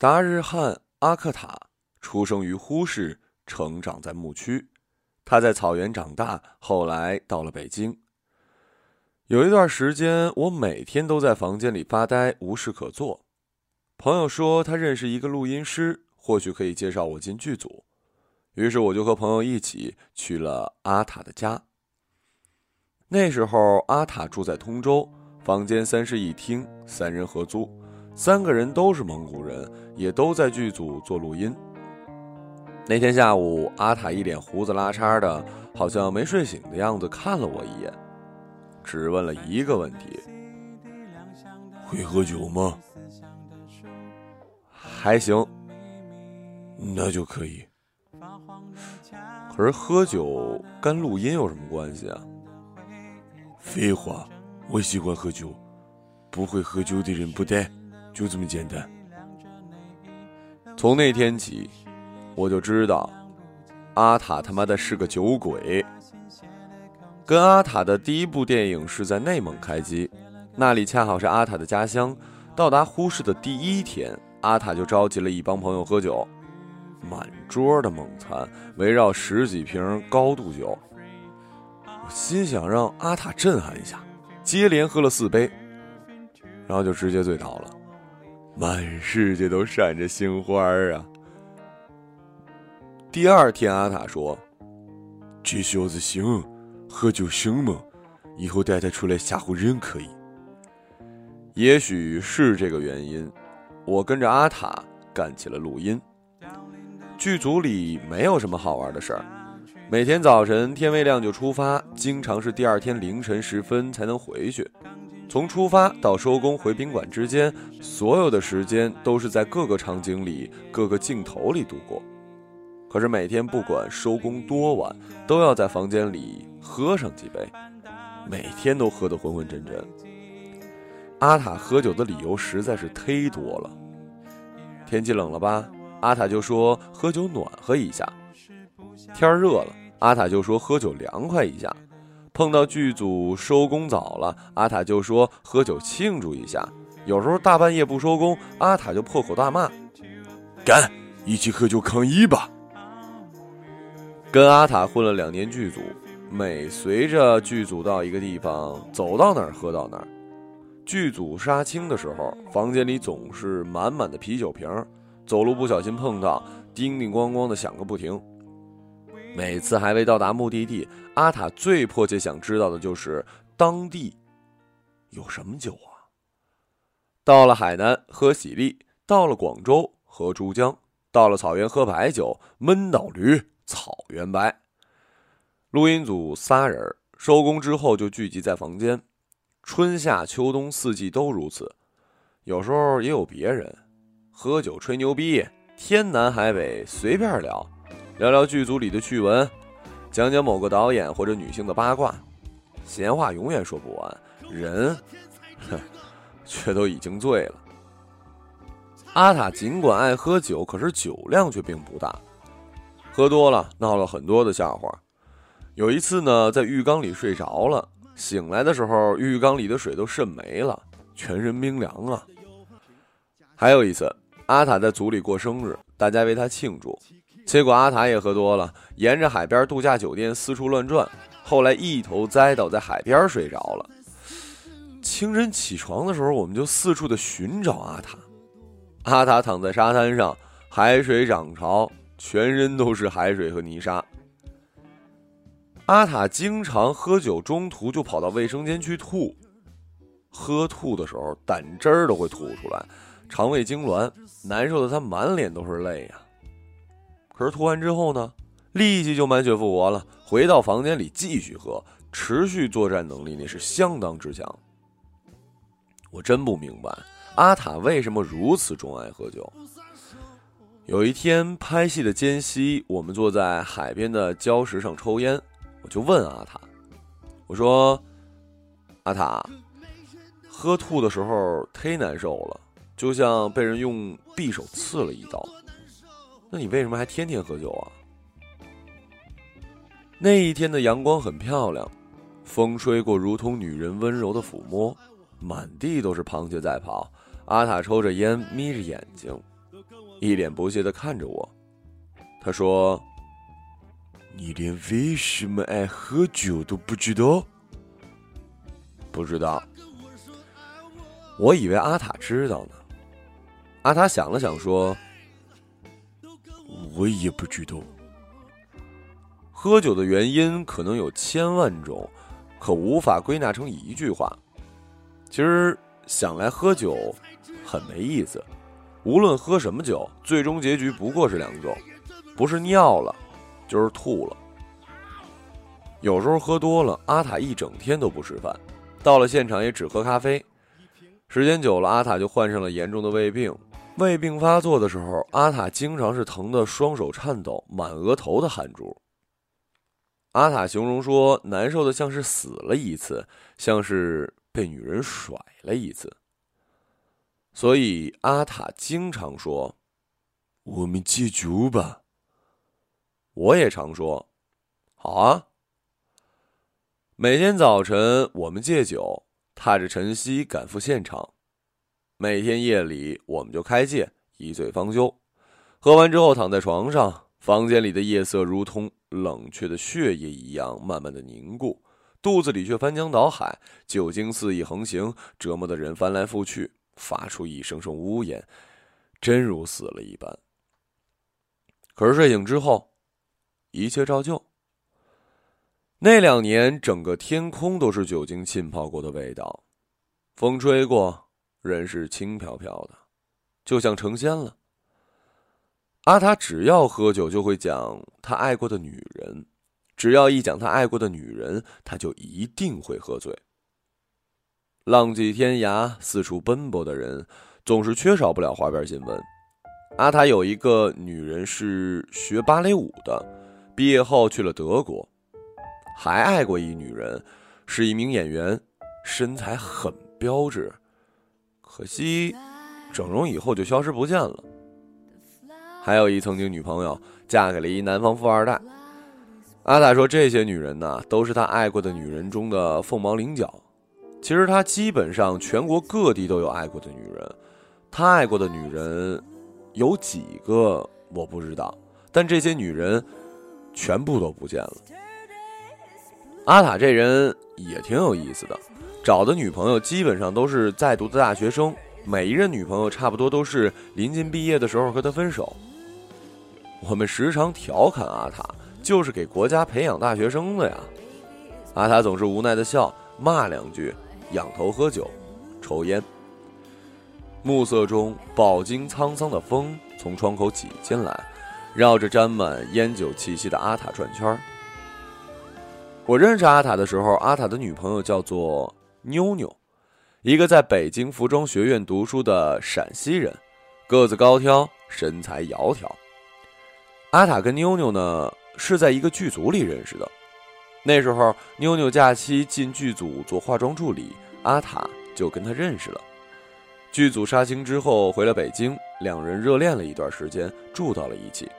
达日汉阿克塔出生于呼市，成长在牧区。他在草原长大，后来到了北京。有一段时间，我每天都在房间里发呆，无事可做。朋友说他认识一个录音师，或许可以介绍我进剧组。于是我就和朋友一起去了阿塔的家。那时候阿塔住在通州，房间三室一厅，三人合租，三个人都是蒙古人，也都在剧组做录音。那天下午，阿塔一脸胡子拉碴的，好像没睡醒的样子，看了我一眼，只问了一个问题：“会喝酒吗？”“还行。”“那就可以。”“可是喝酒跟录音有什么关系啊？”“废话，我喜欢喝酒，不会喝酒的人不带，就这么简单。”从那天起。我就知道，阿塔他妈的是个酒鬼。跟阿塔的第一部电影是在内蒙开机，那里恰好是阿塔的家乡。到达呼市的第一天，阿塔就召集了一帮朋友喝酒，满桌的猛餐，围绕十几瓶高度酒。我心想让阿塔震撼一下，接连喝了四杯，然后就直接醉倒了，满世界都闪着星花啊！第二天，阿塔说：“这小子行，喝酒行吗？以后带他出来吓唬人可以。”也许是这个原因，我跟着阿塔干起了录音。剧组里没有什么好玩的事儿，每天早晨天未亮就出发，经常是第二天凌晨时分才能回去。从出发到收工回宾馆之间，所有的时间都是在各个场景里、各个镜头里度过。可是每天不管收工多晚，都要在房间里喝上几杯，每天都喝得昏昏沉沉。阿塔喝酒的理由实在是忒多了。天气冷了吧，阿塔就说喝酒暖和一下；天热了，阿塔就说喝酒凉快一下。碰到剧组收工早了，阿塔就说喝酒庆祝一下。有时候大半夜不收工，阿塔就破口大骂：“干，一起喝酒抗议吧！”跟阿塔混了两年剧组，每随着剧组到一个地方，走到哪儿喝到哪儿。剧组杀青的时候，房间里总是满满的啤酒瓶，走路不小心碰到，叮叮咣咣的响个不停。每次还未到达目的地，阿塔最迫切想知道的就是当地有什么酒啊。到了海南喝喜力，到了广州喝珠江，到了草原喝白酒，闷倒驴。草原白，录音组仨人收工之后就聚集在房间，春夏秋冬四季都如此。有时候也有别人喝酒吹牛逼，天南海北随便聊，聊聊剧组里的趣闻，讲讲某个导演或者女性的八卦，闲话永远说不完。人，哼，却都已经醉了。阿塔尽管爱喝酒，可是酒量却并不大。喝多了，闹了很多的笑话。有一次呢，在浴缸里睡着了，醒来的时候，浴缸里的水都渗没了，全身冰凉啊。还有一次，阿塔在组里过生日，大家为他庆祝，结果阿塔也喝多了，沿着海边度假酒店四处乱转，后来一头栽倒在海边睡着了。清晨起床的时候，我们就四处的寻找阿塔。阿塔躺在沙滩上，海水涨潮。全身都是海水和泥沙。阿塔经常喝酒，中途就跑到卫生间去吐，喝吐的时候胆汁儿都会吐出来，肠胃痉挛，难受的他满脸都是泪呀。可是吐完之后呢，立即就满血复活了，回到房间里继续喝，持续作战能力那是相当之强。我真不明白阿塔为什么如此钟爱喝酒。有一天拍戏的间隙，我们坐在海边的礁石上抽烟，我就问阿塔：“我说，阿塔，喝吐的时候忒难受了，就像被人用匕首刺了一刀。那你为什么还天天喝酒啊？”那一天的阳光很漂亮，风吹过，如同女人温柔的抚摸，满地都是螃蟹在跑。阿塔抽着烟，眯着眼睛。一脸不屑的看着我。他说：“你连为什么爱喝酒都不知道？不知道。我以为阿塔知道呢。”阿塔想了想说：“我也不知道。喝酒的原因可能有千万种，可无法归纳成一句话。其实想来，喝酒很没意思。无论喝什么酒，最终结局不过是两种：不是尿了，就是吐了。有时候喝多了，阿塔一整天都不吃饭，到了现场也只喝咖啡。时间久了，阿塔就患上了严重的胃病。胃病发作的时候，阿塔经常是疼得双手颤抖，满额头的汗珠。阿塔形容说，难受的像是死了一次，像是被女人甩了一次。所以阿塔经常说：“我们戒酒吧。”我也常说：“好啊。”每天早晨我们戒酒，踏着晨曦赶赴现场。每天夜里，我们就开戒，一醉方休。喝完之后，躺在床上，房间里的夜色如同冷却的血液一样，慢慢的凝固，肚子里却翻江倒海，酒精肆意横行，折磨的人翻来覆去，发出一声声呜咽，真如死了一般。可是睡醒之后，一切照旧。那两年，整个天空都是酒精浸泡过的味道，风吹过。人是轻飘飘的，就像成仙了。阿塔只要喝酒，就会讲他爱过的女人；只要一讲他爱过的女人，他就一定会喝醉。浪迹天涯、四处奔波的人，总是缺少不了花边新闻。阿塔有一个女人是学芭蕾舞的，毕业后去了德国；还爱过一女人，是一名演员，身材很标致。可惜，整容以后就消失不见了。还有一曾经女朋友嫁给了一南方富二代。阿塔说，这些女人呢，都是他爱过的女人中的凤毛麟角。其实他基本上全国各地都有爱过的女人，他爱过的女人有几个我不知道，但这些女人全部都不见了。阿塔这人也挺有意思的。找的女朋友基本上都是在读的大学生，每一任女朋友差不多都是临近毕业的时候和他分手。我们时常调侃阿塔，就是给国家培养大学生的呀。阿塔总是无奈的笑，骂两句，仰头喝酒，抽烟。暮色中，饱经沧桑的风从窗口挤进来，绕着沾满烟酒气息的阿塔转圈我认识阿塔的时候，阿塔的女朋友叫做。妞妞，一个在北京服装学院读书的陕西人，个子高挑，身材窈窕。阿塔跟妞妞呢是在一个剧组里认识的。那时候，妞妞假期进剧组做化妆助理，阿塔就跟她认识了。剧组杀青之后回了北京，两人热恋了一段时间，住到了一起。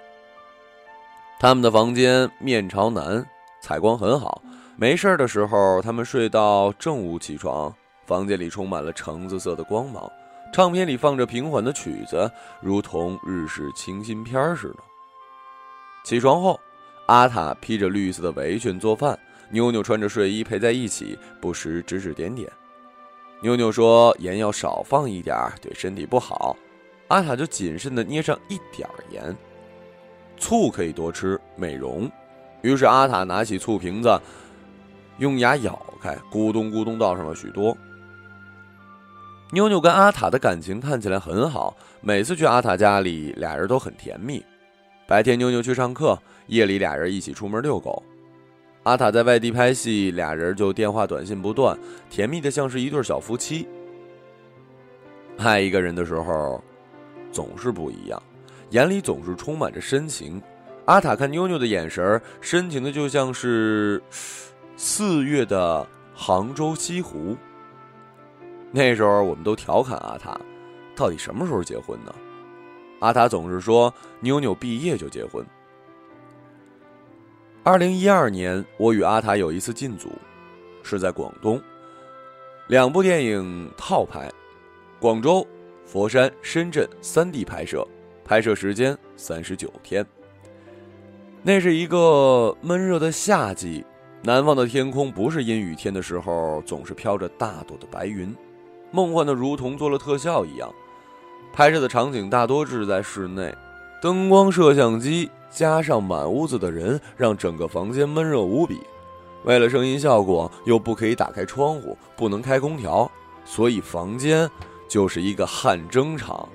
他们的房间面朝南，采光很好。没事儿的时候，他们睡到正午起床，房间里充满了橙子色的光芒，唱片里放着平缓的曲子，如同日式清新片似的。起床后，阿塔披着绿色的围裙做饭，妞妞穿着睡衣陪在一起，不时指指点点。妞妞说盐要少放一点儿，对身体不好，阿塔就谨慎地捏上一点儿盐。醋可以多吃，美容。于是阿塔拿起醋瓶子。用牙咬开，咕咚咕咚倒上了许多。妞妞跟阿塔的感情看起来很好，每次去阿塔家里，俩人都很甜蜜。白天妞妞去上课，夜里俩人一起出门遛狗。阿塔在外地拍戏，俩人就电话短信不断，甜蜜的像是一对小夫妻。爱一个人的时候，总是不一样，眼里总是充满着深情。阿塔看妞妞的眼神深情的就像是。四月的杭州西湖。那时候我们都调侃阿塔，到底什么时候结婚呢？阿塔总是说妞妞毕业就结婚。二零一二年，我与阿塔有一次进组，是在广东，两部电影套拍，广州、佛山、深圳三地拍摄，拍摄时间三十九天。那是一个闷热的夏季，南方的天空不是阴雨天的时候，总是飘着大朵的白云，梦幻的如同做了特效一样。拍摄的场景大多是在室内，灯光、摄像机加上满屋子的人，让整个房间闷热无比。为了声音效果，又不可以打开窗户，不能开空调，所以房间就是一个汗蒸场。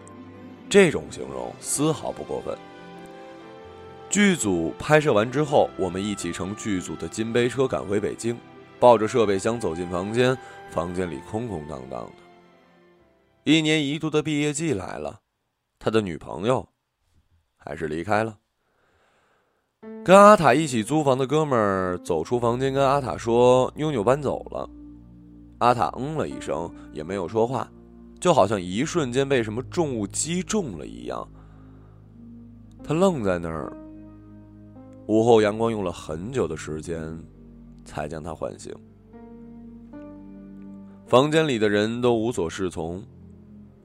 这种形容丝毫不过分。剧组拍摄完之后，我们一起乘剧组的金杯车赶回北京，抱着设备箱走进房间，房间里空空荡荡的。一年一度的毕业季来了，他的女朋友还是离开了。跟阿塔一起租房的哥们儿走出房间，跟阿塔说：“妞妞搬走了。”阿塔嗯了一声，也没有说话，就好像一瞬间被什么重物击中了一样。他愣在那儿。午后阳光用了很久的时间，才将他唤醒。房间里的人都无所适从。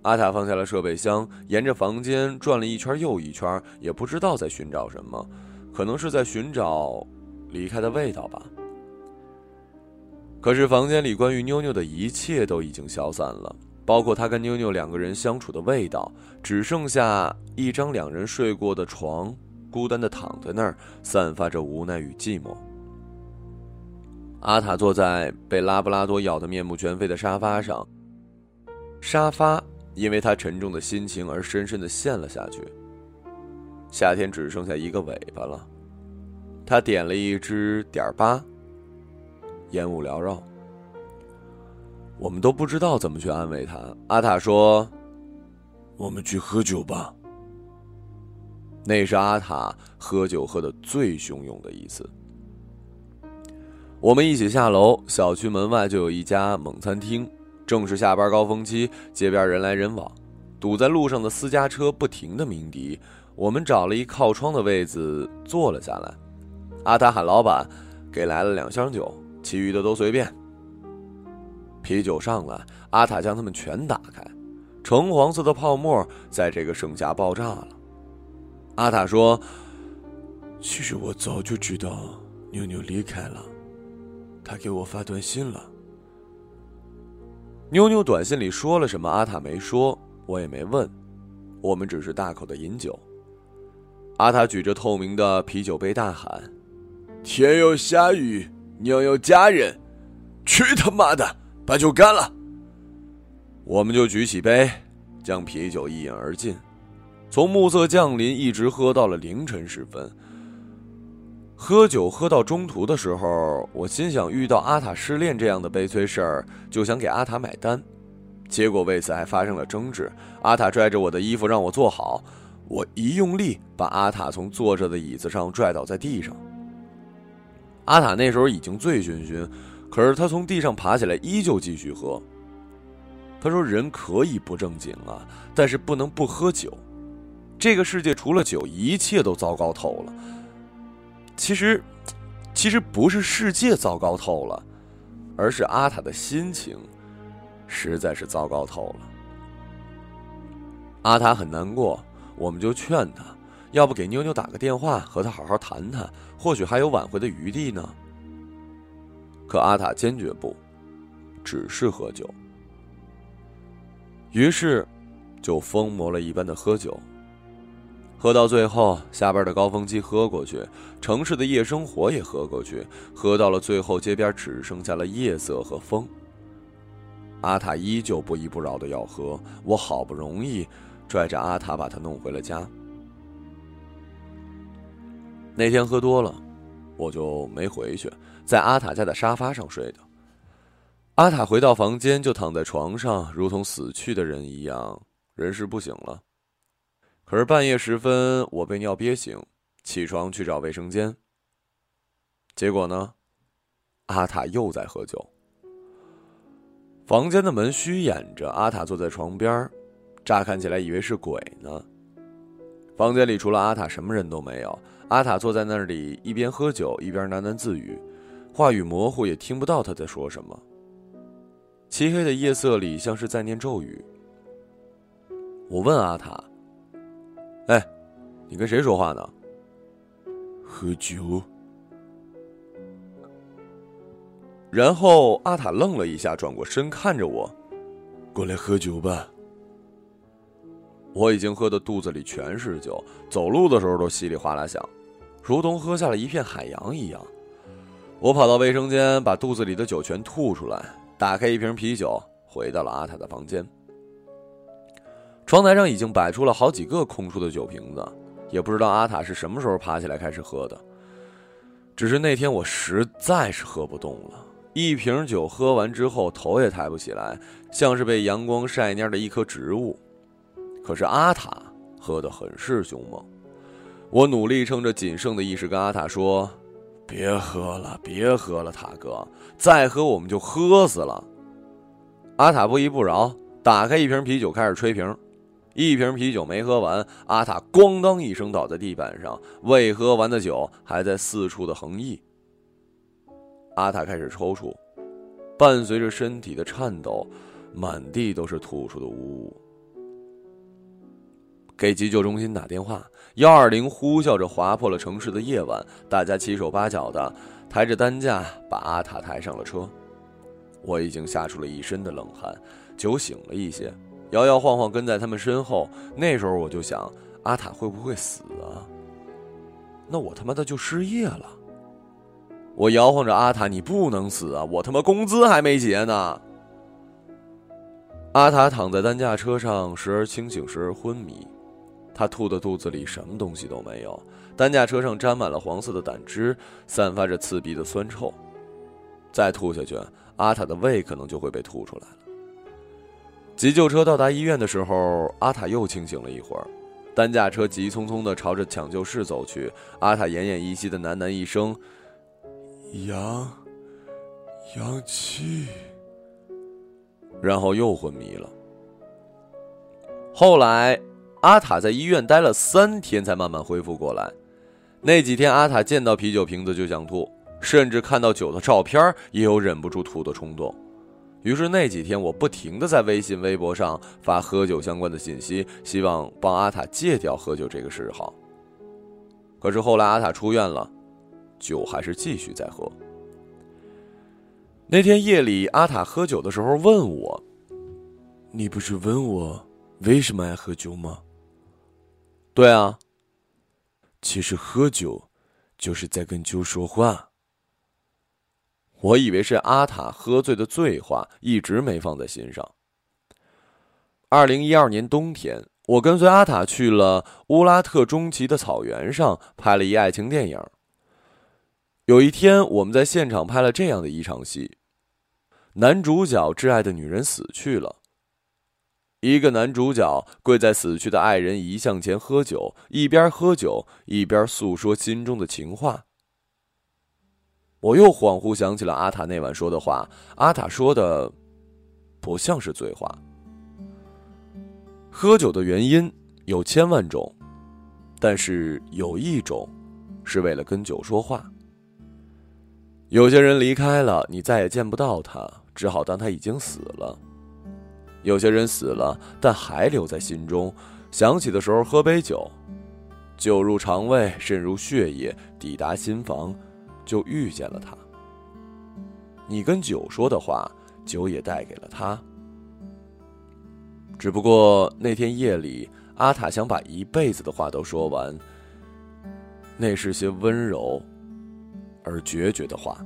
阿塔放下了设备箱，沿着房间转了一圈又一圈，也不知道在寻找什么，可能是在寻找离开的味道吧。可是房间里关于妞妞的一切都已经消散了，包括他跟妞妞两个人相处的味道，只剩下一张两人睡过的床。孤单的躺在那儿，散发着无奈与寂寞。阿塔坐在被拉布拉多咬得面目全非的沙发上，沙发因为他沉重的心情而深深的陷了下去。夏天只剩下一个尾巴了，他点了一支点八，烟雾缭绕。我们都不知道怎么去安慰他。阿塔说：“我们去喝酒吧。”那是阿塔喝酒喝的最汹涌的一次。我们一起下楼，小区门外就有一家猛餐厅。正是下班高峰期，街边人来人往，堵在路上的私家车不停的鸣笛。我们找了一靠窗的位子坐了下来。阿塔喊老板，给来了两箱酒，其余的都随便。啤酒上来，阿塔将它们全打开，橙黄色的泡沫在这个盛夏爆炸了。阿塔说：“其实我早就知道妞妞离开了，他给我发短信了。妞妞短信里说了什么？阿塔没说，我也没问。我们只是大口的饮酒。阿塔举着透明的啤酒杯大喊：‘天要下雨，娘要嫁人，去他妈的，把酒干了！’我们就举起杯，将啤酒一饮而尽。”从暮色降临一直喝到了凌晨时分。喝酒喝到中途的时候，我心想遇到阿塔失恋这样的悲催事儿，就想给阿塔买单，结果为此还发生了争执。阿塔拽着我的衣服让我坐好，我一用力把阿塔从坐着的椅子上拽倒在地上。阿塔那时候已经醉醺醺，可是他从地上爬起来，依旧继续喝。他说：“人可以不正经啊，但是不能不喝酒。”这个世界除了酒，一切都糟糕透了。其实，其实不是世界糟糕透了，而是阿塔的心情，实在是糟糕透了。阿塔很难过，我们就劝他，要不给妞妞打个电话，和他好好谈谈，或许还有挽回的余地呢。可阿塔坚决不，只是喝酒。于是，就疯魔了一般的喝酒。喝到最后，下班的高峰期喝过去，城市的夜生活也喝过去，喝到了最后，街边只剩下了夜色和风。阿塔依旧不依不饶的要喝，我好不容易拽着阿塔把他弄回了家。那天喝多了，我就没回去，在阿塔家的沙发上睡的。阿塔回到房间就躺在床上，如同死去的人一样，人事不醒了。可是半夜时分，我被尿憋醒，起床去找卫生间。结果呢，阿塔又在喝酒。房间的门虚掩着，阿塔坐在床边，乍看起来以为是鬼呢。房间里除了阿塔，什么人都没有。阿塔坐在那里，一边喝酒，一边喃喃自语，话语模糊，也听不到他在说什么。漆黑的夜色里，像是在念咒语。我问阿塔。哎，你跟谁说话呢？喝酒。然后阿塔愣了一下，转过身看着我：“过来喝酒吧。”我已经喝的肚子里全是酒，走路的时候都稀里哗啦响，如同喝下了一片海洋一样。我跑到卫生间，把肚子里的酒全吐出来，打开一瓶啤酒，回到了阿塔的房间。窗台上已经摆出了好几个空出的酒瓶子，也不知道阿塔是什么时候爬起来开始喝的。只是那天我实在是喝不动了。一瓶酒喝完之后，头也抬不起来，像是被阳光晒蔫的一棵植物。可是阿塔喝得很是凶猛，我努力撑着仅剩的意识跟阿塔说：“别喝了，别喝了，塔哥，再喝我们就喝死了。”阿塔不依不饶，打开一瓶啤酒开始吹瓶，一瓶啤酒没喝完，阿塔咣当一声倒在地板上，未喝完的酒还在四处的横溢。阿塔开始抽搐，伴随着身体的颤抖，满地都是吐出的污物。给急救中心打电话，幺二零呼啸着划破了城市的夜晚，大家七手八脚的抬着担架把阿塔抬上了车。我已经吓出了一身的冷汗，酒醒了一些，摇摇晃晃跟在他们身后。那时候我就想，阿塔会不会死啊？那我他妈的就失业了。我摇晃着阿塔：“你不能死啊！我他妈工资还没结呢。”阿塔躺在担架车上，时而清醒，时而昏迷。他吐的肚子里什么东西都没有，担架车上沾满了黄色的胆汁，散发着刺鼻的酸臭。再吐下去，阿塔的胃可能就会被吐出来了。急救车到达医院的时候，阿塔又清醒了一会儿。担架车急匆匆地朝着抢救室走去，阿塔奄奄一息的喃喃一声。氧，氧气，然后又昏迷了。后来，阿塔在医院待了三天，才慢慢恢复过来。那几天，阿塔见到啤酒瓶子就想吐，甚至看到酒的照片也有忍不住吐的冲动。于是那几天，我不停的在微信、微博上发喝酒相关的信息，希望帮阿塔戒掉喝酒这个嗜好。可是后来，阿塔出院了。酒还是继续在喝。那天夜里，阿塔喝酒的时候问我：“你不是问我为什么爱喝酒吗？”“对啊。”“其实喝酒就是在跟酒说话。”我以为是阿塔喝醉的醉话，一直没放在心上。二零一二年冬天，我跟随阿塔去了乌拉特中旗的草原上，拍了一爱情电影。有一天，我们在现场拍了这样的一场戏：男主角挚爱的女人死去了。一个男主角跪在死去的爱人遗像前喝酒，一边喝酒一边诉说心中的情话。我又恍惚想起了阿塔那晚说的话，阿塔说的不像是醉话。喝酒的原因有千万种，但是有一种是为了跟酒说话。有些人离开了，你再也见不到他，只好当他已经死了。有些人死了，但还留在心中，想起的时候喝杯酒，酒入肠胃，渗入血液，抵达心房，就遇见了他。你跟酒说的话，酒也带给了他。只不过那天夜里，阿塔想把一辈子的话都说完，那是些温柔。而决绝的话。